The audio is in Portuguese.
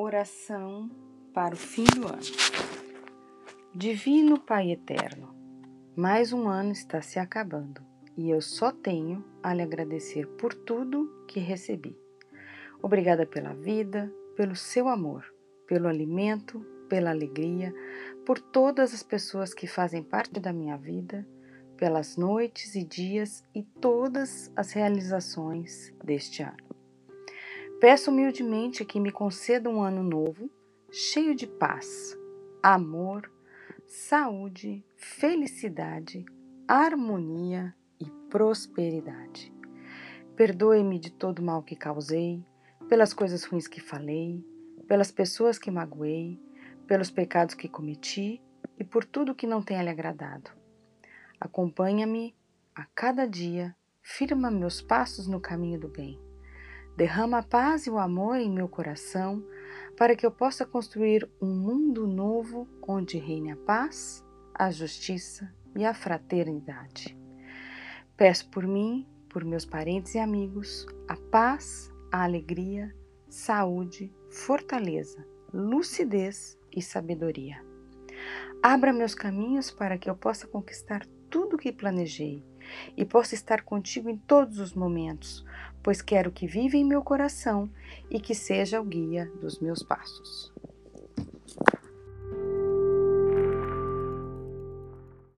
Oração para o fim do ano. Divino Pai Eterno, mais um ano está se acabando e eu só tenho a lhe agradecer por tudo que recebi. Obrigada pela vida, pelo seu amor, pelo alimento, pela alegria, por todas as pessoas que fazem parte da minha vida, pelas noites e dias e todas as realizações deste ano. Peço humildemente que me conceda um ano novo, cheio de paz, amor, saúde, felicidade, harmonia e prosperidade. Perdoe-me de todo o mal que causei, pelas coisas ruins que falei, pelas pessoas que magoei, pelos pecados que cometi e por tudo que não tenha lhe agradado. Acompanha-me a cada dia, firma meus passos no caminho do bem. Derrama a paz e o amor em meu coração para que eu possa construir um mundo novo onde reine a paz, a justiça e a fraternidade. Peço por mim, por meus parentes e amigos, a paz, a alegria, saúde, fortaleza, lucidez e sabedoria. Abra meus caminhos para que eu possa conquistar tudo o que planejei e possa estar contigo em todos os momentos, pois quero que viva em meu coração e que seja o guia dos meus passos.